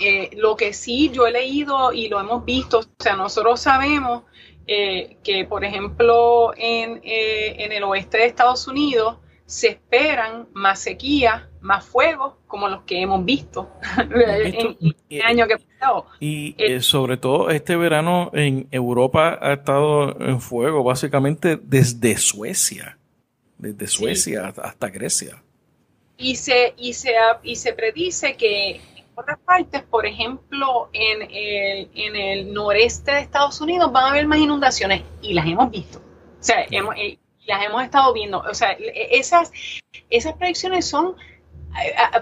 Eh, lo que sí yo he leído y lo hemos visto, o sea, nosotros sabemos eh, que, por ejemplo, en, eh, en, el oeste de Estados Unidos se esperan más sequías, más fuegos, como los que hemos visto, en, el año que pasado. Y sobre todo este verano en Europa ha estado en fuego, básicamente desde Suecia desde Suecia hasta Grecia. Y se, y, se, y se predice que en otras partes, por ejemplo, en el, en el noreste de Estados Unidos van a haber más inundaciones y las hemos visto. O sea, hemos, eh, las hemos estado viendo. O sea, esas, esas predicciones son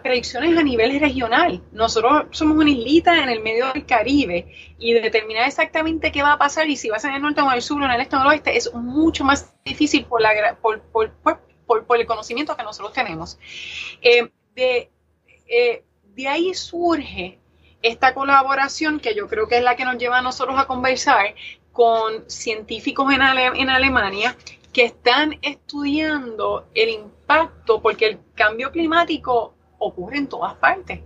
predicciones a nivel regional. Nosotros somos una islita en el medio del Caribe y determinar exactamente qué va a pasar y si va a ser en el norte o en el sur o en el este o en el oeste es mucho más difícil por, la, por, por, por, el conocimiento que nosotros tenemos. Eh, de, eh, de ahí surge esta colaboración que yo creo que es la que nos lleva a nosotros a conversar con científicos en, en Alemania que están estudiando el impacto, porque el cambio climático ocurre en todas partes.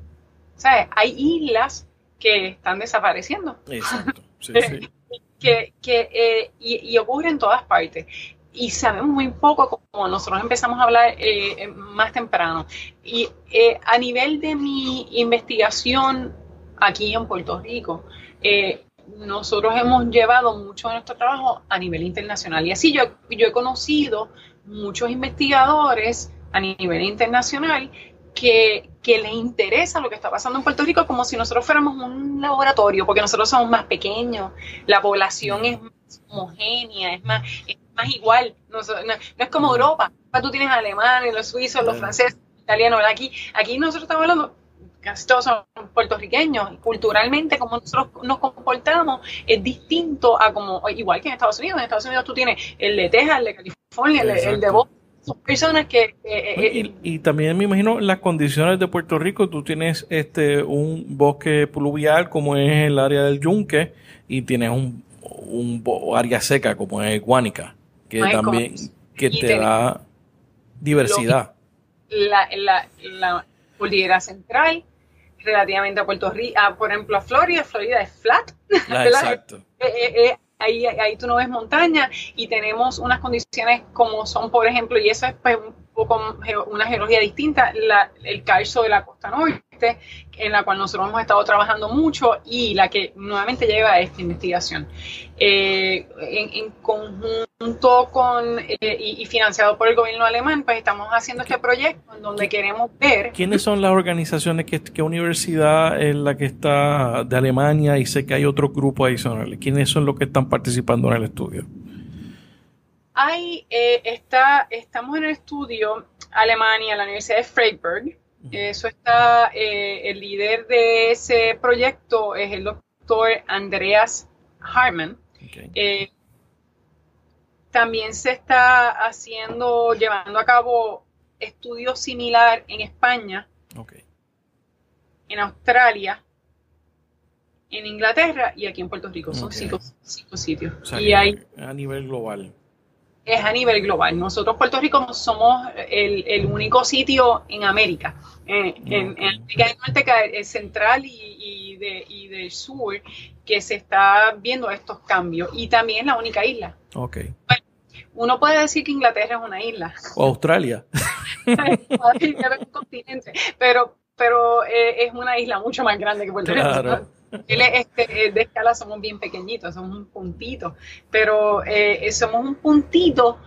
O sea, hay islas que están desapareciendo. Exacto. Sí, sí. que, que eh, y, ocurre en todas partes. Y sabemos muy poco, como nosotros empezamos a hablar eh, más temprano. Y eh, a nivel de mi investigación aquí en Puerto Rico, nosotros hemos llevado mucho de nuestro trabajo a nivel internacional. Y así yo, yo he conocido muchos investigadores a nivel internacional que, que les interesa lo que está pasando en Puerto Rico como si nosotros fuéramos un laboratorio, porque nosotros somos más pequeños, la población es más homogénea, es más, es más igual, no, es como Europa, tú tienes alemanes, los suizos, los franceses, los italianos, aquí, aquí nosotros estamos hablando casi todos son puertorriqueños, culturalmente como nosotros nos comportamos es distinto a como, igual que en Estados Unidos, en Estados Unidos tú tienes el de Texas, el de California, el, de Boston, son personas que... Eh, y, también me imagino las condiciones de Puerto Rico, tú tienes este un bosque pluvial como es el área del Yunque y tienes un, un área seca como es Guánica, que también que te da diversidad. La, la, la cordillera central, relativamente a Puerto Rico, por ejemplo, a Florida, Florida es flat. Ah, exacto. Eh, eh, eh, ahí, ahí tú no ves montaña y tenemos unas condiciones como son, por ejemplo, y eso es pues, un poco una geología distinta, el calzo de la costa norte, en la cual nosotros hemos estado trabajando mucho y la que nuevamente lleva a esta investigación. en, en conjunto junto con eh, y, financiado por el gobierno alemán, pues estamos haciendo este proyecto en donde queremos ver. ¿Quiénes son las organizaciones? ¿Qué, qué universidad es la que está de Alemania? Y sé que hay otro grupo adicional. ¿Quiénes son los que están participando en el estudio? Hay, eh, está, estamos en el estudio Alemania, la Universidad de Freiburg. Eso está, eh, el líder de ese proyecto es el doctor Andreas Harman. También se está haciendo, llevando a cabo estudios similar en España, en Australia, en Inglaterra y aquí en Puerto Rico. Son cinco, sitios. y a, hay, a nivel global. es a nivel global. Nosotros, Puerto Rico, somos el, único sitio en América, en, América del Norte, central y, del sur, que se está viendo estos cambios. Y también la única isla. Ok. Uno puede decir que Inglaterra es una isla. O Australia. un continente, pero, pero eh, es una isla mucho más grande que Puerto Rico. Este, de escala somos bien pequeñitos, somos un puntito, pero eh, somos un puntito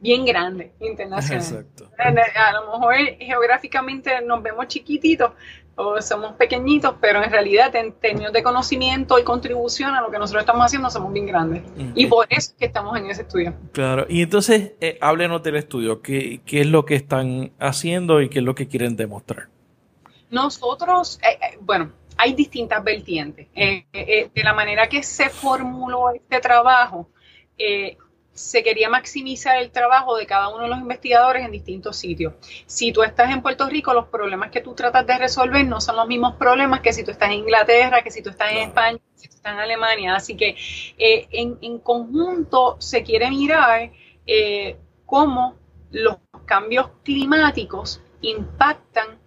bien grande internacional. A lo mejor geográficamente nos vemos chiquititos o somos pequeñitos, pero en realidad en términos de conocimiento y contribución a lo que nosotros estamos haciendo somos bien grandes. Y por eso es que estamos en ese estudio. Claro, y entonces eh, háblenos del estudio, ¿Qué, ¿qué, es lo que están haciendo y qué es lo que quieren demostrar? Nosotros, eh, eh, bueno, hay distintas vertientes. Eh, eh, de la manera que se formuló este trabajo, eh, se quería maximizar el trabajo de cada uno de los investigadores en distintos sitios. Si tú estás en Puerto Rico, los problemas que tú tratas de resolver no son los mismos problemas que si tú estás en Inglaterra, que si tú estás en España, que si tú estás en Alemania. Así que en, en, conjunto se quiere mirar cómo los cambios climáticos impactan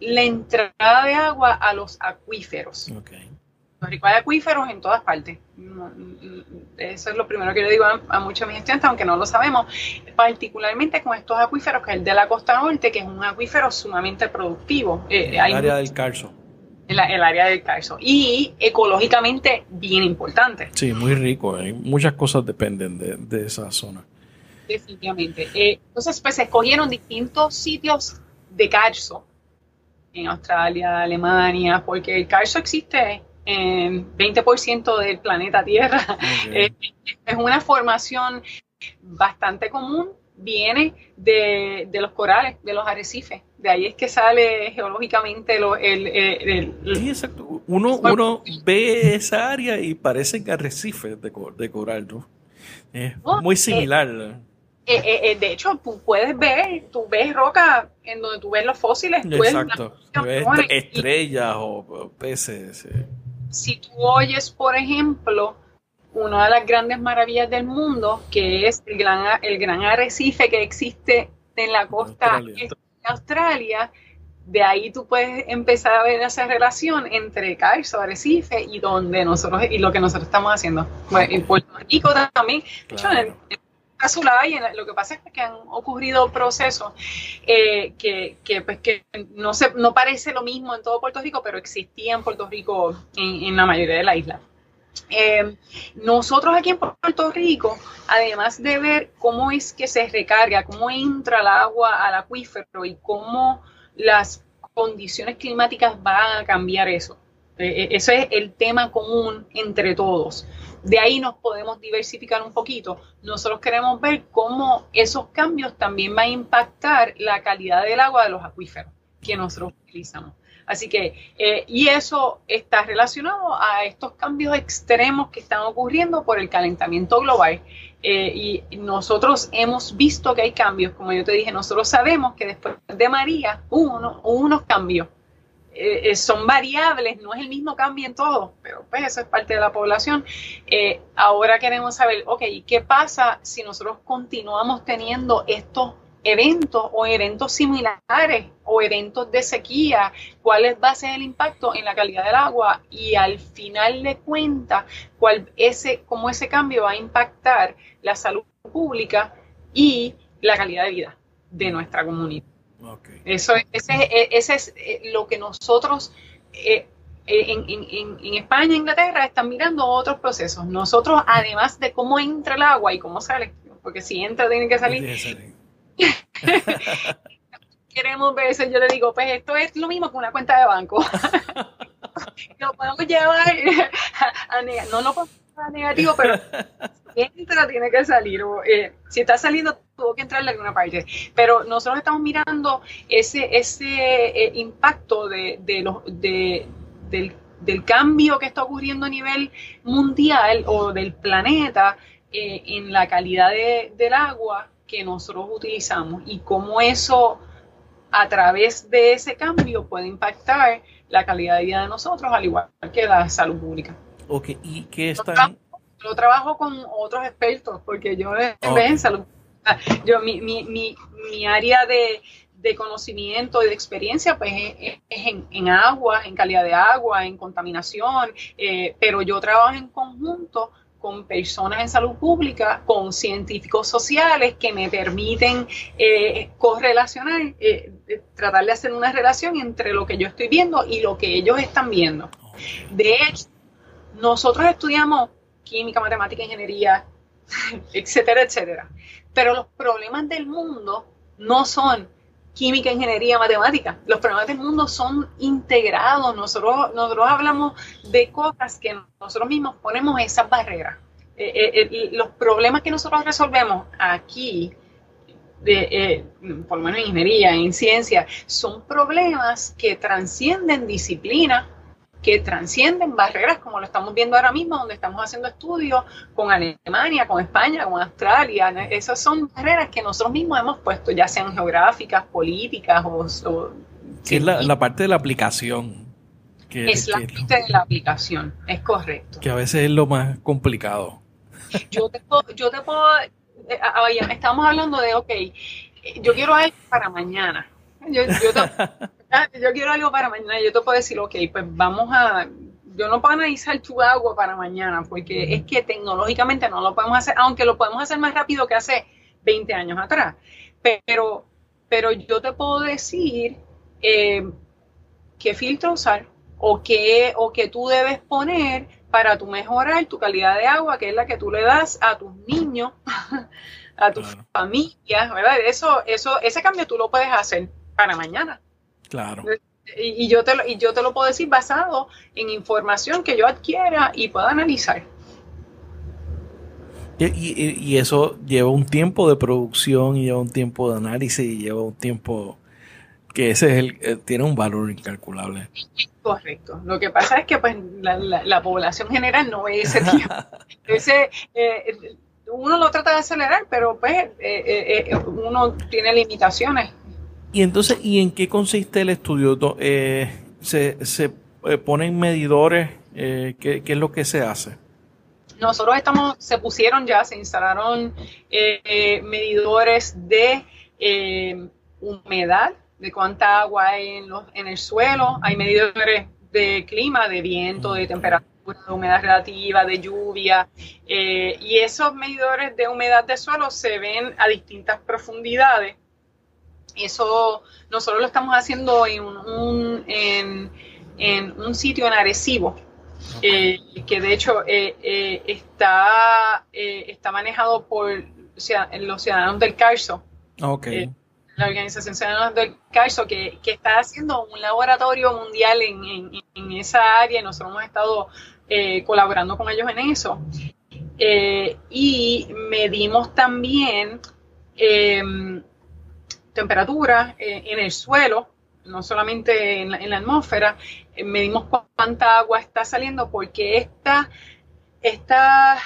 la entrada de agua a los acuíferos. Okay. Hay acuíferos en todas partes. Eso es lo primero que le digo a, muchos de mis estudiantes, aunque no lo sabemos, particularmente con estos acuíferos, que es el de la costa norte, que es un acuífero sumamente productivo. Eh, el área del Carso. El, el, área del Carso. Y ecológicamente bien importante. Sí, muy rico. Muchas cosas dependen de, esa zona. Definitivamente. Eh, entonces, pues se escogieron distintos sitios de Carso en Australia, Alemania, porque el calcio existe en 20% del planeta Tierra. Es, una formación bastante común, viene de, los corales, de los arrecifes. De ahí es que sale geológicamente el... sí, exacto. Uno, uno ve esa área y parecen arrecifes de, de coral, ¿no? Es muy similar. Eh, eh, eh, de hecho, tú puedes ver, tú ves roca en donde tú ves los fósiles. Exacto. Ves estrellas o peces. Si tú oyes, por ejemplo, una de las grandes maravillas del mundo, que es el gran, el gran arrecife que existe en la costa de Australia, de ahí tú puedes empezar a ver esa relación entre Carso, Arrecife y donde nosotros y lo que nosotros estamos haciendo. Bueno, en Puerto Rico también. Lo que pasa es que han ocurrido procesos eh, que, pues, que no, se, no parece lo mismo en todo Puerto Rico, pero existía en Puerto Rico en, la mayoría de la isla. Eh, nosotros aquí en Puerto Rico, además de ver cómo es que se recarga, cómo entra el agua al acuífero y cómo las condiciones climáticas van a cambiar eso. Eh, ese es el tema común entre todos de ahí nos podemos diversificar un poquito. Nosotros queremos ver cómo esos cambios también van a impactar la calidad del agua de los acuíferos que nosotros utilizamos. Así que, eh, y eso está relacionado a estos cambios extremos que están ocurriendo por el calentamiento global. Eh, y nosotros hemos visto que hay cambios, como yo te dije, nosotros sabemos que después de María hubo unos cambios eh, eh, son variables, no es el mismo cambio en todo, pero pues eso es parte de la población. Eh, ahora queremos saber, ok, ¿qué pasa si nosotros continuamos teniendo estos eventos o eventos similares o eventos de sequía? ¿Cuál va a ser el impacto en la calidad del agua? Y al final de cuentas, cuál ese, cómo ese cambio va a impactar la salud pública y la calidad de vida de nuestra comunidad. Eso, ese, ese, es eh, lo que nosotros eh, eh, en, en, en, España e Inglaterra están mirando otros procesos. Nosotros, además de cómo entra el agua y cómo sale, porque si entra tiene que salir. Queremos ver eso, yo le digo, pues esto es lo mismo que una cuenta de banco. lo podemos llevar a, no lo podemos a negativo, pero entra tiene que salir. Eh, si está saliendo, tuvo que entrar en alguna parte. Pero nosotros estamos mirando ese, ese eh, impacto de, de del, del, cambio que está ocurriendo a nivel mundial o del planeta eh, en la calidad del agua que nosotros utilizamos y cómo eso a través de ese cambio puede impactar la calidad de vida de nosotros al igual que la salud pública. ¿Y qué están, lo trabajo con otros expertos, porque yo en salud, yo mi, mi, mi, mi área de, de conocimiento y de experiencia, pues es, en, agua, en calidad de agua, en contaminación, eh, pero yo trabajo en conjunto con personas en salud pública, con científicos sociales que me permiten eh, correlacionar, eh, tratar de hacer una relación entre lo que yo estoy viendo y lo que ellos están viendo. De hecho, nosotros estudiamos química, matemática, ingeniería, etcétera, etcétera. Pero los problemas del mundo no son química, ingeniería, matemática. Los problemas del mundo son integrados. Nosotros, nosotros hablamos de cosas que nosotros mismos ponemos esas barreras. Eh, eh, eh, los problemas que nosotros resolvemos aquí, de, por lo menos en ingeniería, en ciencia, son problemas que trascienden disciplina que transcienden barreras como lo estamos viendo ahora mismo, donde estamos haciendo estudios con Alemania, con España, con Australia. Esas son barreras que nosotros mismos hemos puesto, ya sean geográficas, políticas o... es la, parte de la aplicación. es la parte de la aplicación, es correcto. Que a veces es lo más complicado. Yo te puedo, yo te puedo eh, estamos hablando de, ok, yo quiero algo para mañana. Yo, yo Ah, yo quiero algo para mañana, yo te puedo decir, ok, pues vamos a, yo no puedo analizar tu agua para mañana, porque es que tecnológicamente no lo podemos hacer, aunque lo podemos hacer más rápido que hace 20 años atrás. Pero, pero yo te puedo decir eh, qué filtro usar o qué, o qué tú debes poner para tu mejorar tu calidad de agua, que es la que tú le das a tus niños, a tu familia, ¿verdad? Eso, eso, ese cambio tú lo puedes hacer para mañana. Claro. Y, yo te lo, y yo te lo puedo decir basado en información que yo adquiera y pueda analizar. Y, eso lleva un tiempo de producción y lleva un tiempo de análisis y lleva un tiempo que ese es el, eh, tiene un valor incalculable. Correcto. Lo que pasa es que pues la, población general no ve ese tiempo. ese, eh, uno lo trata de acelerar, pero pues eh, uno tiene limitaciones y entonces, ¿y en qué consiste el estudio? Eh, ¿Se, se eh, ponen medidores? Eh, ¿qué, es lo que se hace? Nosotros estamos, se pusieron ya, se instalaron medidores de humedad, de cuánta agua hay en, los, en el suelo, hay medidores de clima, de viento, de temperatura, de humedad relativa, de lluvia, y esos medidores de humedad de suelo se ven a distintas profundidades eso nosotros lo estamos haciendo en un, en, un sitio en Arecibo, eh, que de hecho eh, eh, está, está manejado por los ciudadanos del CARSO. la Organización Ciudadanos del CARSO, que, está haciendo un laboratorio mundial en, esa área y nosotros hemos estado colaborando con ellos en eso. y medimos también temperatura eh, en el suelo, no solamente en la, atmósfera, eh, medimos cuánta agua está saliendo porque esta, esta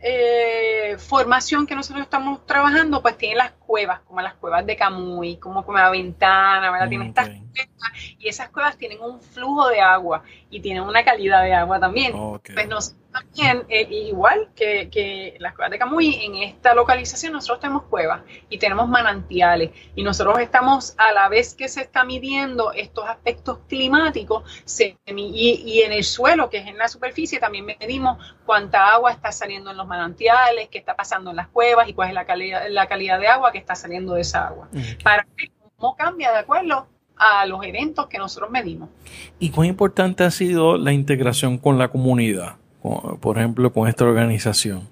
eh, formación que nosotros estamos trabajando, pues tiene las cuevas, como las cuevas de Camuy, como la Ventana, ¿verdad? Tiene estas cuevas y esas cuevas tienen un flujo de agua y tienen una calidad de agua también. Pues nos también, eh, igual que, que, las cuevas de Camuy, en esta localización nosotros tenemos cuevas y tenemos manantiales y nosotros estamos a la vez que se está midiendo estos aspectos climáticos se, y, y, en el suelo, que es en la superficie, también medimos cuánta agua está saliendo en los manantiales, qué está pasando en las cuevas y cuál es la calidad, la calidad de agua que está saliendo de esa agua. Para ver cómo cambia de acuerdo a los eventos que nosotros medimos. ¿Y cuán importante ha sido la integración con la comunidad? por ejemplo, con esta organización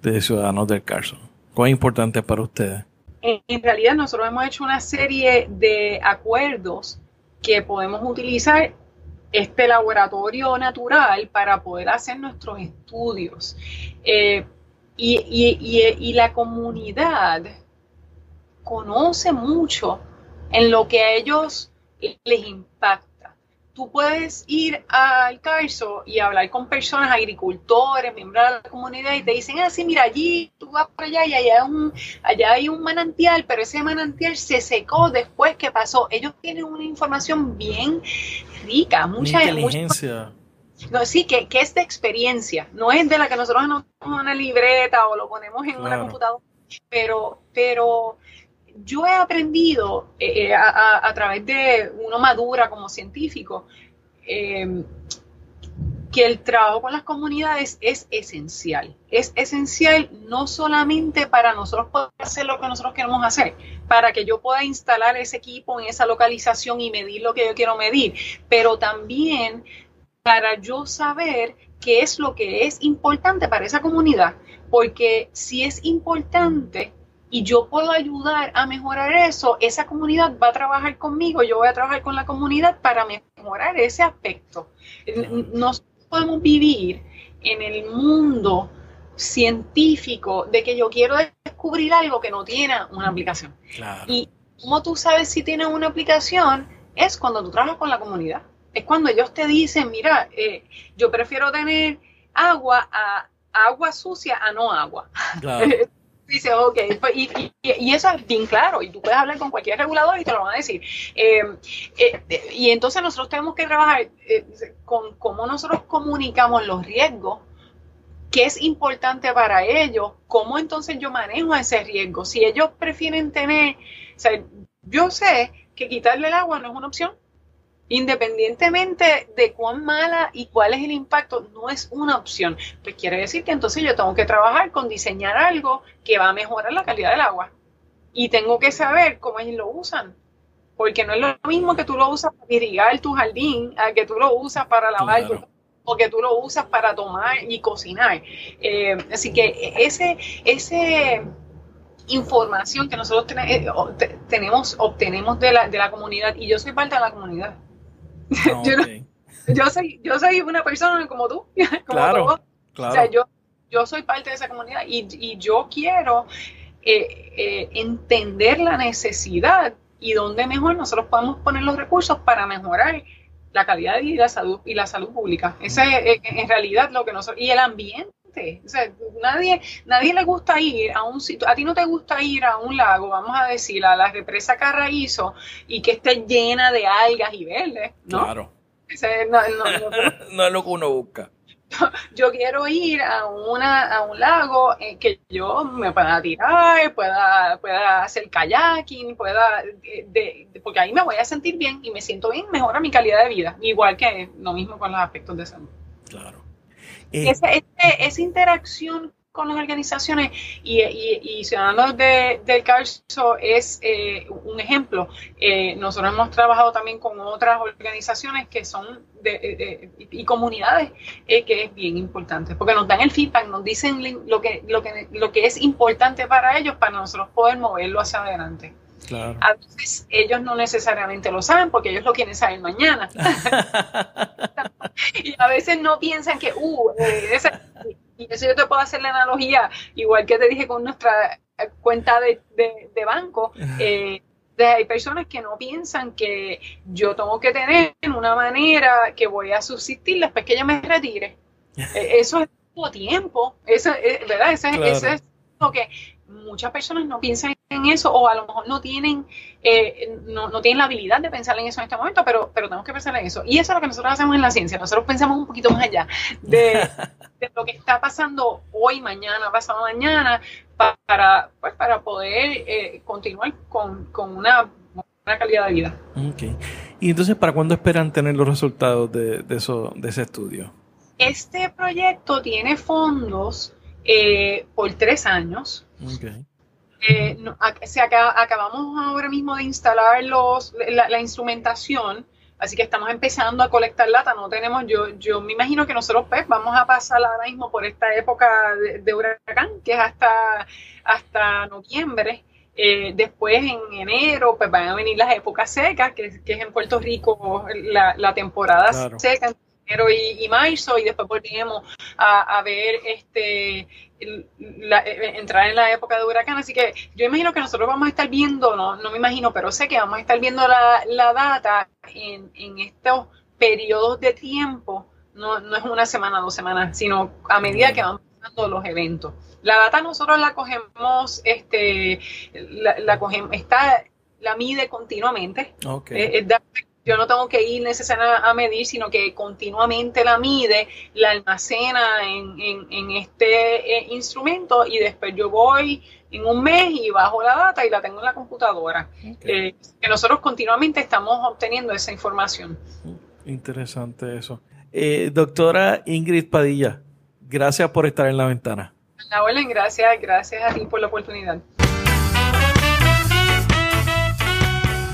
de Ciudadanos del Carson? ¿Cuán importante para ustedes? En, realidad nosotros hemos hecho una serie de acuerdos que podemos utilizar este laboratorio natural para poder hacer nuestros estudios. Eh, y, la comunidad conoce mucho en lo que a ellos les impacta tú puedes ir al CARSO y hablar con personas, agricultores, miembros de la comunidad, y te dicen, ah, sí, mira, allí tú vas por allá y allá, hay un, allá hay un manantial, pero ese manantial se secó después que pasó. Ellos tienen una información bien rica, mucha inteligencia. No, sí, que, que, es de experiencia, no es de la que nosotros anotamos en una libreta o lo ponemos en una computadora, pero, pero yo he aprendido eh, eh, a, través de uno madura como científico eh, que el trabajo con las comunidades es esencial. Es esencial no solamente para nosotros poder hacer lo que nosotros queremos hacer, para que yo pueda instalar ese equipo en esa localización y medir lo que yo quiero medir, pero también para yo saber qué es lo que es importante para esa comunidad. Porque si es importante, y yo puedo ayudar a mejorar eso, esa comunidad va a trabajar conmigo, yo voy a trabajar con la comunidad para mejorar ese aspecto. No podemos vivir en el mundo científico de que yo quiero descubrir algo que no tiene una aplicación. Y como tú sabes si tiene una aplicación es cuando tú trabajas con la comunidad. Es cuando ellos te dicen, mira, eh, yo prefiero tener agua a agua sucia a no agua. dice, ok, pues, y, y, eso es bien claro, y tú puedes hablar con cualquier regulador y te lo van a decir. Eh, eh, y entonces nosotros tenemos que trabajar eh, con cómo nosotros comunicamos los riesgos, qué es importante para ellos, cómo entonces yo manejo ese riesgo. Si ellos prefieren tener, o sea, yo sé que quitarle el agua no es una opción, independientemente de cuán mala y cuál es el impacto, no es una opción. Pues quiere decir que entonces yo tengo que trabajar con diseñar algo que va a mejorar la calidad del agua. Y tengo que saber cómo ellos lo usan. Porque no es lo mismo que tú lo usas para irrigar tu jardín, a que tú lo usas para lavar o que tú lo usas para tomar y cocinar. Eh, así que ese, ese información que nosotros eh, tenemos, obtenemos de la, de la comunidad, y yo soy parte de la comunidad. Yo, soy, yo soy una persona como tú. claro, O sea, yo, yo soy parte de esa comunidad y, yo quiero eh, eh, entender la necesidad y dónde mejor nosotros podemos poner los recursos para mejorar la calidad de vida y la salud, y la salud pública. Ese es en realidad lo que nosotros... Y el ambiente. O sea, nadie, nadie le gusta ir a un sitio, a ti no te gusta ir a un lago, vamos a decir, a la represa Carraízo y que esté llena de algas y verdes, ¿no? Claro. no, es lo que uno busca. Yo quiero ir a, una, a un lago en que yo me pueda tirar, pueda, pueda hacer kayaking, pueda, porque ahí me voy a sentir bien y me siento bien, mejora mi calidad de vida, igual que lo mismo con los aspectos de salud. Claro. Eh, esa, interacción con las organizaciones y, Ciudadanos de, del Calzo es eh, un ejemplo. Eh, nosotros hemos trabajado también con otras organizaciones que son de, y comunidades que es bien importante porque nos dan el feedback, nos dicen lo que, lo, que, lo que es importante para ellos para nosotros poder moverlo hacia adelante. A veces ellos no necesariamente lo saben porque ellos lo quieren saber mañana. y a veces no piensan que, uh, eh, y eso yo te puedo hacer la analogía, igual que te dije con nuestra cuenta de, banco. Eh, hay personas que no piensan que yo tengo que tener una manera que voy a subsistir después que yo me retire. Eh, eso es tiempo, eso, ¿verdad? Eso, eso es lo que muchas personas no piensan en eso o a lo mejor no tienen eh, no, no, tienen la habilidad de pensar en eso en este momento, pero, pero tenemos que pensar en eso. Y eso es lo que nosotros hacemos en la ciencia. Nosotros pensamos un poquito más allá de, lo que está pasando hoy, mañana, pasado mañana, para, pues, para poder eh, continuar con, una, calidad de vida. Okay. ¿Y entonces para cuándo esperan tener los resultados de, de, eso, de ese estudio? Este proyecto tiene fondos eh, por tres años. Eh, acabamos ahora mismo de instalar los, la, instrumentación, así que estamos empezando a colectar lata. No tenemos, yo, yo me imagino que nosotros pues, vamos a pasar ahora mismo por esta época de, huracán, que es hasta, hasta noviembre. Eh, después en enero pues van a venir las épocas secas, que, es en Puerto Rico la, temporada seca enero y, marzo y después volvemos a, ver este eh, entrar en la época de huracán. Así que yo imagino que nosotros vamos a estar viendo, no, no me imagino, pero sé que vamos a estar viendo la, la data en, en estos periodos de tiempo. No, no es una semana, dos semanas, sino a medida que van pasando los eventos. La data nosotros la cogemos, este, la, cogemos, está, la mide continuamente. Okay. Eh, yo no tengo que ir necesariamente a medir, sino que continuamente la mide, la almacena en, este eh, instrumento y después yo voy en un mes y bajo la data y la tengo en la computadora. Eh, que nosotros continuamente estamos obteniendo esa información. Interesante eso. Eh, doctora Ingrid Padilla, gracias por estar en la ventana. La gracias, gracias a ti por la oportunidad.